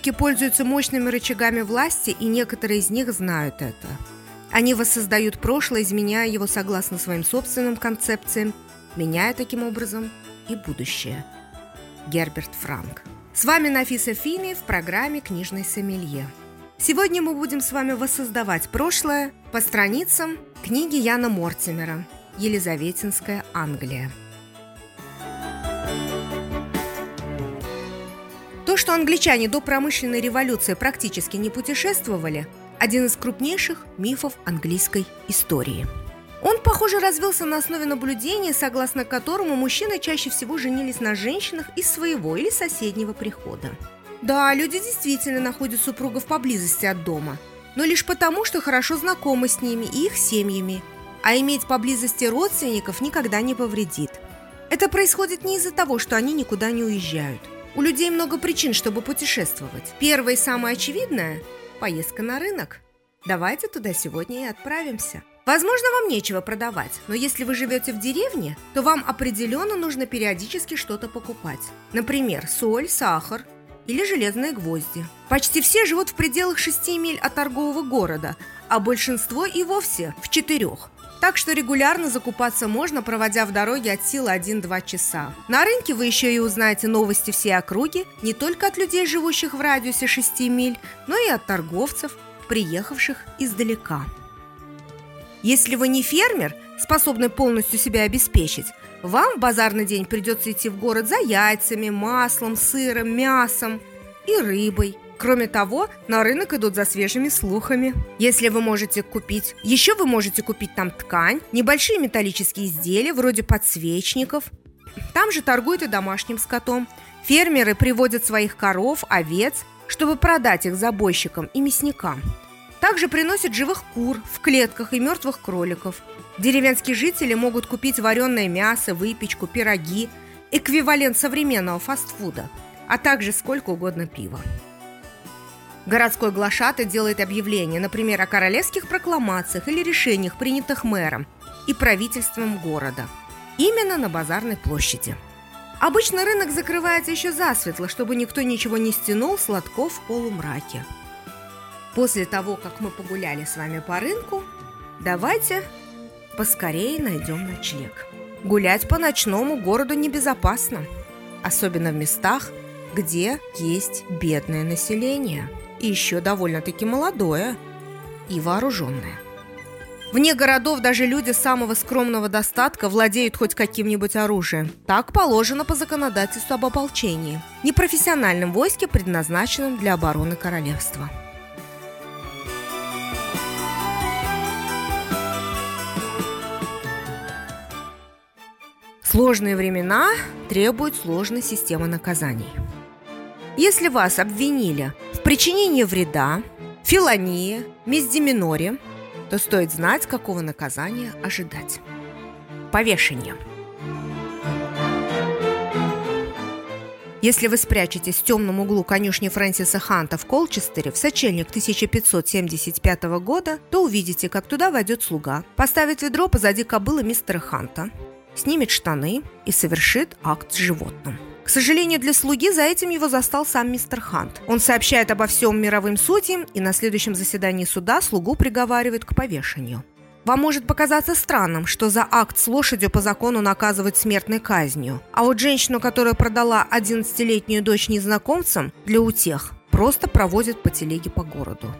Алкоголики пользуются мощными рычагами власти, и некоторые из них знают это. Они воссоздают прошлое, изменяя его согласно своим собственным концепциям, меняя таким образом и будущее. Герберт Франк. С вами Нафиса Фини в программе «Книжный сомелье». Сегодня мы будем с вами воссоздавать прошлое по страницам книги Яна Мортимера «Елизаветинская Англия». Что англичане до промышленной революции практически не путешествовали, один из крупнейших мифов английской истории. Он, похоже, развился на основе наблюдения, согласно которому мужчины чаще всего женились на женщинах из своего или соседнего прихода. Да, люди действительно находят супругов поблизости от дома, но лишь потому, что хорошо знакомы с ними и их семьями, а иметь поблизости родственников никогда не повредит. Это происходит не из-за того, что они никуда не уезжают – у людей много причин, чтобы путешествовать. Первое и самое очевидное – поездка на рынок. Давайте туда сегодня и отправимся. Возможно, вам нечего продавать, но если вы живете в деревне, то вам определенно нужно периодически что-то покупать. Например, соль, сахар или железные гвозди. Почти все живут в пределах 6 миль от торгового города, а большинство и вовсе в четырех. Так что регулярно закупаться можно, проводя в дороге от силы 1-2 часа. На рынке вы еще и узнаете новости всей округи, не только от людей, живущих в радиусе 6 миль, но и от торговцев, приехавших издалека. Если вы не фермер, способный полностью себя обеспечить, вам в базарный день придется идти в город за яйцами, маслом, сыром, мясом и рыбой – Кроме того, на рынок идут за свежими слухами. Если вы можете купить... Еще вы можете купить там ткань, небольшие металлические изделия, вроде подсвечников. Там же торгуют и домашним скотом. Фермеры приводят своих коров, овец, чтобы продать их забойщикам и мясникам. Также приносят живых кур в клетках и мертвых кроликов. Деревенские жители могут купить вареное мясо, выпечку, пироги, эквивалент современного фастфуда, а также сколько угодно пива. Городской глашатый делает объявления, например, о королевских прокламациях или решениях, принятых мэром и правительством города. Именно на базарной площади. Обычно рынок закрывается еще засветло, чтобы никто ничего не стянул с в полумраке. После того, как мы погуляли с вами по рынку, давайте поскорее найдем ночлег. Гулять по ночному городу небезопасно, особенно в местах, где есть бедное население – и еще довольно-таки молодое и вооруженное. Вне городов даже люди самого скромного достатка владеют хоть каким-нибудь оружием. Так положено по законодательству об ополчении, непрофессиональном войске, предназначенном для обороны королевства. Сложные времена требуют сложной системы наказаний. Если вас обвинили причинение вреда, филонии, миздиминоре, то стоит знать, какого наказания ожидать. Повешение. Если вы спрячетесь в темном углу конюшни Фрэнсиса Ханта в Колчестере в сочельник 1575 года, то увидите, как туда войдет слуга, поставит ведро позади кобылы мистера Ханта, снимет штаны и совершит акт с животным – к сожалению для слуги, за этим его застал сам мистер Хант. Он сообщает обо всем мировым судьям, и на следующем заседании суда слугу приговаривают к повешению. Вам может показаться странным, что за акт с лошадью по закону наказывают смертной казнью, а вот женщину, которая продала 11-летнюю дочь незнакомцам для утех, просто проводят по телеге по городу.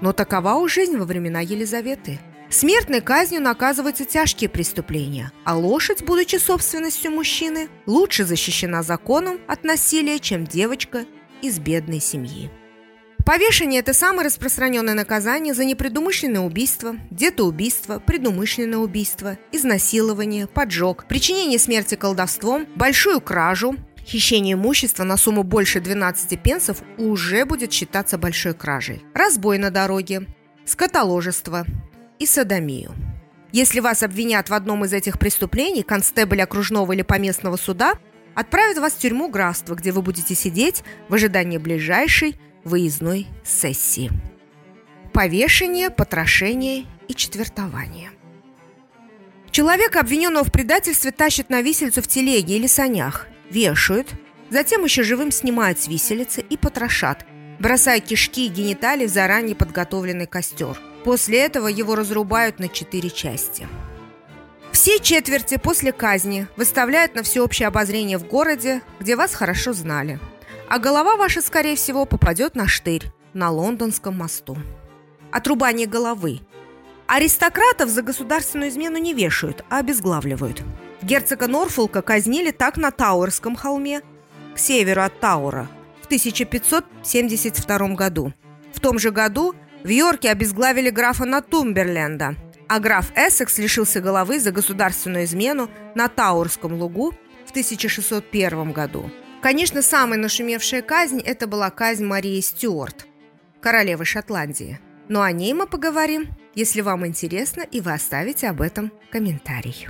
Но такова уж жизнь во времена Елизаветы. Смертной казнью наказываются тяжкие преступления, а лошадь, будучи собственностью мужчины, лучше защищена законом от насилия, чем девочка из бедной семьи. Повешение – это самое распространенное наказание за непредумышленное убийство, детоубийство, предумышленное убийство, изнасилование, поджог, причинение смерти колдовством, большую кражу, хищение имущества на сумму больше 12 пенсов уже будет считаться большой кражей, разбой на дороге, скотоложество, и садомию. Если вас обвинят в одном из этих преступлений, констебль окружного или поместного суда отправит вас в тюрьму Графства, где вы будете сидеть в ожидании ближайшей выездной сессии. Повешение, потрошение и четвертование. Человека, обвиненного в предательстве, тащат на висельцу в телеге или санях, вешают, затем еще живым снимают с виселицы и потрошат, бросая кишки и гениталии в заранее подготовленный костер. После этого его разрубают на четыре части. Все четверти после казни выставляют на всеобщее обозрение в городе, где вас хорошо знали. А голова ваша, скорее всего, попадет на штырь на Лондонском мосту. Отрубание головы. Аристократов за государственную измену не вешают, а обезглавливают. Герцога Норфолка казнили так на Тауэрском холме, к северу от Таура, в 1572 году. В том же году в Йорке обезглавили графа Натумберленда, а граф Эссекс лишился головы за государственную измену на Таурском лугу в 1601 году. Конечно, самая нашумевшая казнь – это была казнь Марии Стюарт, королевы Шотландии. Но о ней мы поговорим, если вам интересно, и вы оставите об этом комментарий.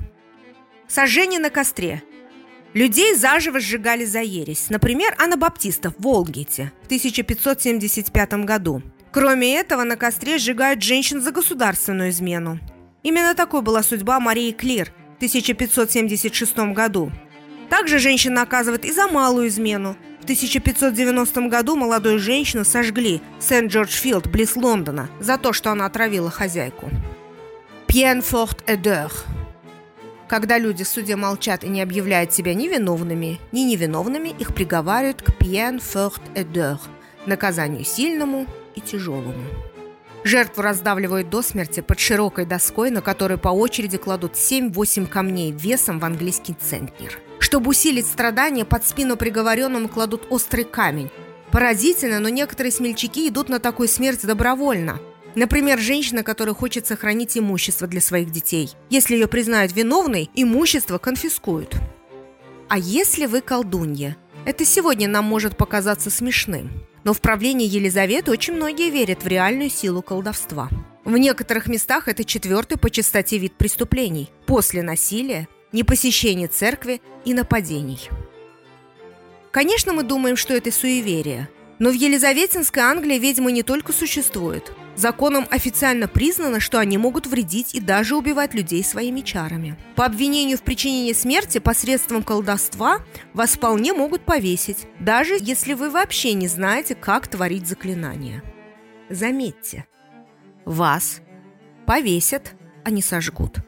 Сожжение на костре. Людей заживо сжигали за ересь. Например, Анабаптистов в Волгите в 1575 году – Кроме этого, на костре сжигают женщин за государственную измену. Именно такой была судьба Марии Клир в 1576 году. Также женщина оказывает и за малую измену. В 1590 году молодую женщину сожгли в Сент-Джордж-Филд, близ Лондона, за то, что она отравила хозяйку. Пьен форт эдер. Когда люди в суде молчат и не объявляют себя ни виновными, ни невиновными, их приговаривают к пьен форт эдер – наказанию сильному и тяжелому. Жертву раздавливают до смерти под широкой доской, на которой по очереди кладут 7-8 камней весом в английский центнер. Чтобы усилить страдания, под спину приговоренному кладут острый камень. Поразительно, но некоторые смельчаки идут на такую смерть добровольно. Например, женщина, которая хочет сохранить имущество для своих детей. Если ее признают виновной, имущество конфискуют. А если вы колдунья? Это сегодня нам может показаться смешным. Но в правлении Елизаветы очень многие верят в реальную силу колдовства. В некоторых местах это четвертый по частоте вид преступлений после насилия, непосещения церкви и нападений. Конечно, мы думаем, что это суеверие, но в Елизаветинской Англии ведьмы не только существуют. Законом официально признано, что они могут вредить и даже убивать людей своими чарами. По обвинению в причинении смерти посредством колдовства вас вполне могут повесить, даже если вы вообще не знаете, как творить заклинания. Заметьте, вас повесят, а не сожгут.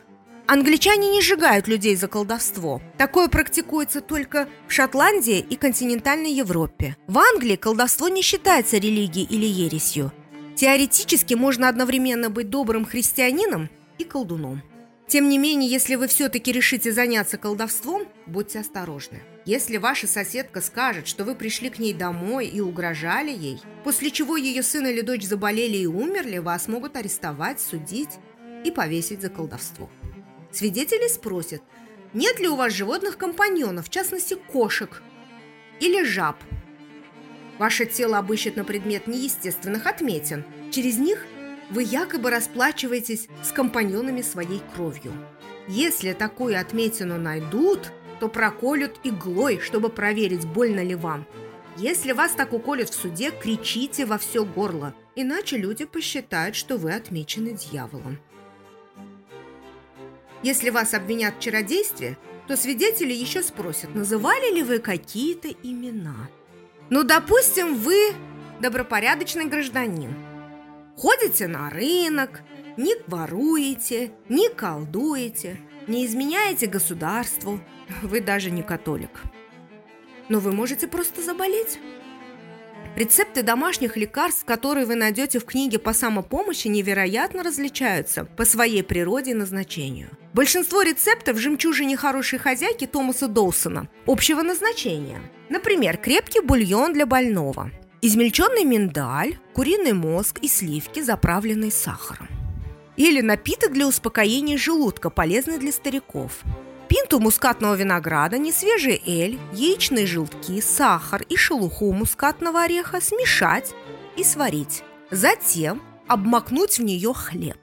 Англичане не сжигают людей за колдовство. Такое практикуется только в Шотландии и континентальной Европе. В Англии колдовство не считается религией или ересью. Теоретически можно одновременно быть добрым христианином и колдуном. Тем не менее, если вы все-таки решите заняться колдовством, будьте осторожны. Если ваша соседка скажет, что вы пришли к ней домой и угрожали ей, после чего ее сын или дочь заболели и умерли, вас могут арестовать, судить и повесить за колдовство. Свидетели спросят, нет ли у вас животных-компаньонов, в частности кошек или жаб. Ваше тело обыщет на предмет неестественных отметин. Через них вы якобы расплачиваетесь с компаньонами своей кровью. Если такую отметину найдут, то проколют иглой, чтобы проверить, больно ли вам. Если вас так уколют в суде, кричите во все горло, иначе люди посчитают, что вы отмечены дьяволом. Если вас обвинят в чародействе, то свидетели еще спросят, называли ли вы какие-то имена. Ну, допустим, вы добропорядочный гражданин. Ходите на рынок, не воруете, не колдуете, не изменяете государству, вы даже не католик. Но вы можете просто заболеть. Рецепты домашних лекарств, которые вы найдете в книге по самопомощи, невероятно различаются по своей природе и назначению. Большинство рецептов «Жемчужине хорошей хозяйки» Томаса Доусона общего назначения. Например, крепкий бульон для больного, измельченный миндаль, куриный мозг и сливки, заправленные сахаром. Или напиток для успокоения желудка, полезный для стариков – пинту мускатного винограда, несвежий эль, яичные желтки, сахар и шелуху мускатного ореха смешать и сварить. Затем обмакнуть в нее хлеб.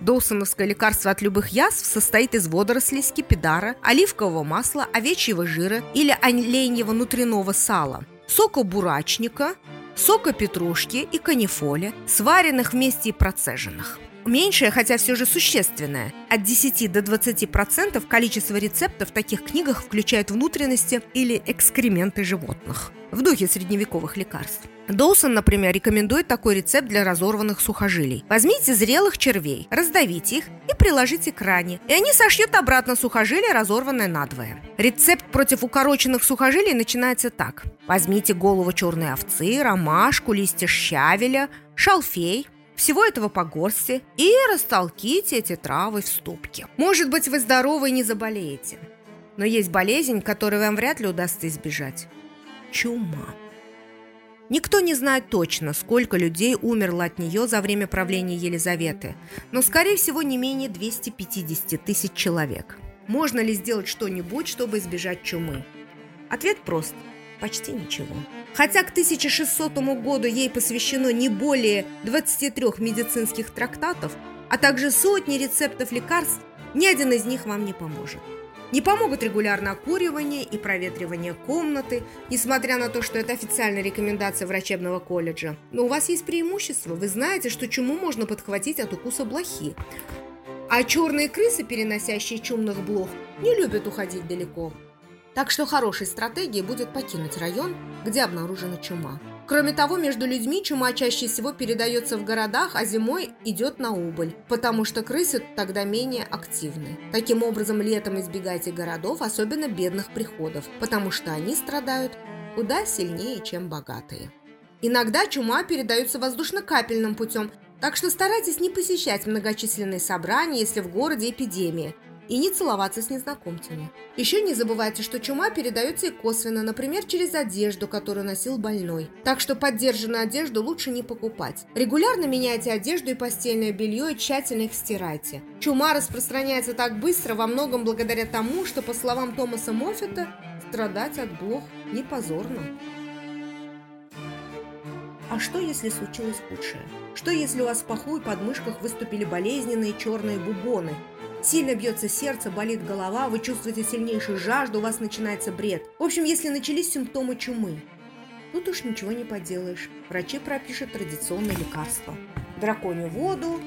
Доусоновское лекарство от любых язв состоит из водорослей скипидара, оливкового масла, овечьего жира или оленьего внутреннего сала, сока бурачника, сока петрушки и канифоля, сваренных вместе и процеженных – меньшее, хотя все же существенное. От 10 до 20% количество рецептов в таких книгах включает внутренности или экскременты животных. В духе средневековых лекарств. Доусон, например, рекомендует такой рецепт для разорванных сухожилий. Возьмите зрелых червей, раздавите их и приложите к ране, и они сошьют обратно сухожилие, разорванное надвое. Рецепт против укороченных сухожилий начинается так. Возьмите голову черной овцы, ромашку, листья щавеля, шалфей, всего этого по горсти и растолките эти травы в ступке. Может быть, вы здоровы и не заболеете. Но есть болезнь, которой вам вряд ли удастся избежать. Чума. Никто не знает точно, сколько людей умерло от нее за время правления Елизаветы, но, скорее всего, не менее 250 тысяч человек. Можно ли сделать что-нибудь, чтобы избежать чумы? Ответ прост – почти ничего. Хотя к 1600 году ей посвящено не более 23 медицинских трактатов, а также сотни рецептов лекарств, ни один из них вам не поможет. Не помогут регулярное окуривание и проветривание комнаты, несмотря на то, что это официальная рекомендация врачебного колледжа. Но у вас есть преимущество. Вы знаете, что чуму можно подхватить от укуса блохи. А черные крысы, переносящие чумных блох, не любят уходить далеко. Так что хорошей стратегией будет покинуть район, где обнаружена чума. Кроме того, между людьми чума чаще всего передается в городах, а зимой идет на убыль, потому что крысы тогда менее активны. Таким образом, летом избегайте городов, особенно бедных приходов, потому что они страдают куда сильнее, чем богатые. Иногда чума передается воздушно-капельным путем, так что старайтесь не посещать многочисленные собрания, если в городе эпидемия – и не целоваться с незнакомцами. Еще не забывайте, что чума передается и косвенно, например, через одежду, которую носил больной. Так что поддержанную одежду лучше не покупать. Регулярно меняйте одежду и постельное белье и тщательно их стирайте. Чума распространяется так быстро во многом благодаря тому, что, по словам Томаса Моффета, страдать от блох не позорно. А что, если случилось худшее? Что, если у вас в паху и подмышках выступили болезненные черные бубоны, Сильно бьется сердце, болит голова, вы чувствуете сильнейшую жажду, у вас начинается бред. В общем, если начались симптомы чумы, тут уж ничего не поделаешь. Врачи пропишут традиционное лекарство. Драконью воду,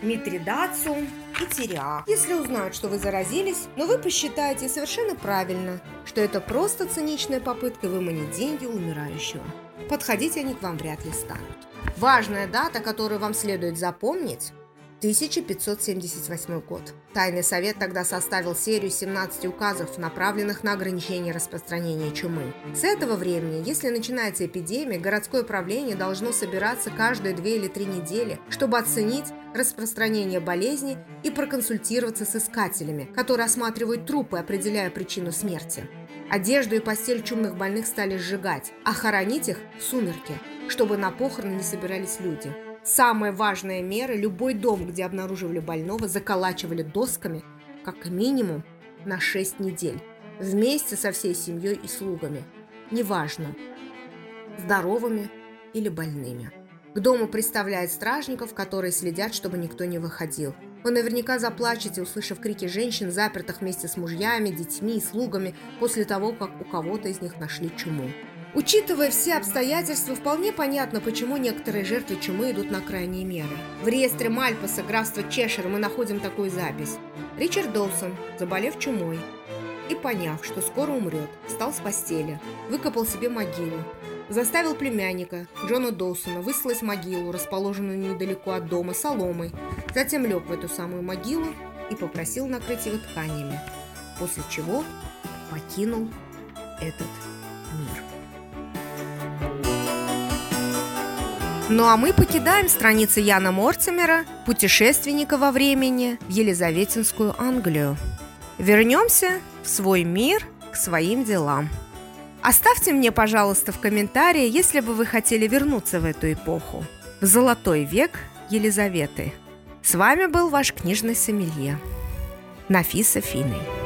митридацию и тиреак. Если узнают, что вы заразились, но вы посчитаете совершенно правильно, что это просто циничная попытка выманить деньги у умирающего. Подходить они к вам вряд ли станут. Важная дата, которую вам следует запомнить, 1578 год. Тайный совет тогда составил серию 17 указов, направленных на ограничение распространения чумы. С этого времени, если начинается эпидемия, городское правление должно собираться каждые две или три недели, чтобы оценить распространение болезни и проконсультироваться с искателями, которые осматривают трупы, определяя причину смерти. Одежду и постель чумных больных стали сжигать, а хоронить их в сумерки, чтобы на похороны не собирались люди. Самая важная мера – любой дом, где обнаруживали больного, заколачивали досками как минимум на 6 недель, вместе со всей семьей и слугами. Неважно, здоровыми или больными. К дому представляют стражников, которые следят, чтобы никто не выходил. Вы наверняка заплачете, услышав крики женщин, запертых вместе с мужьями, детьми и слугами, после того, как у кого-то из них нашли чуму. Учитывая все обстоятельства, вполне понятно, почему некоторые жертвы чумы идут на крайние меры. В реестре Мальпаса, графства Чешир, мы находим такую запись. Ричард Доусон, заболев чумой и поняв, что скоро умрет, встал с постели, выкопал себе могилу, заставил племянника, Джона Доусона, выслать могилу, расположенную недалеко от дома, соломой, затем лег в эту самую могилу и попросил накрыть его тканями, после чего покинул этот мир. Ну а мы покидаем страницы Яна Мортимера, путешественника во времени, в Елизаветинскую Англию. Вернемся в свой мир, к своим делам. Оставьте мне, пожалуйста, в комментарии, если бы вы хотели вернуться в эту эпоху, в золотой век Елизаветы. С вами был ваш книжный сомелье Нафиса Финой.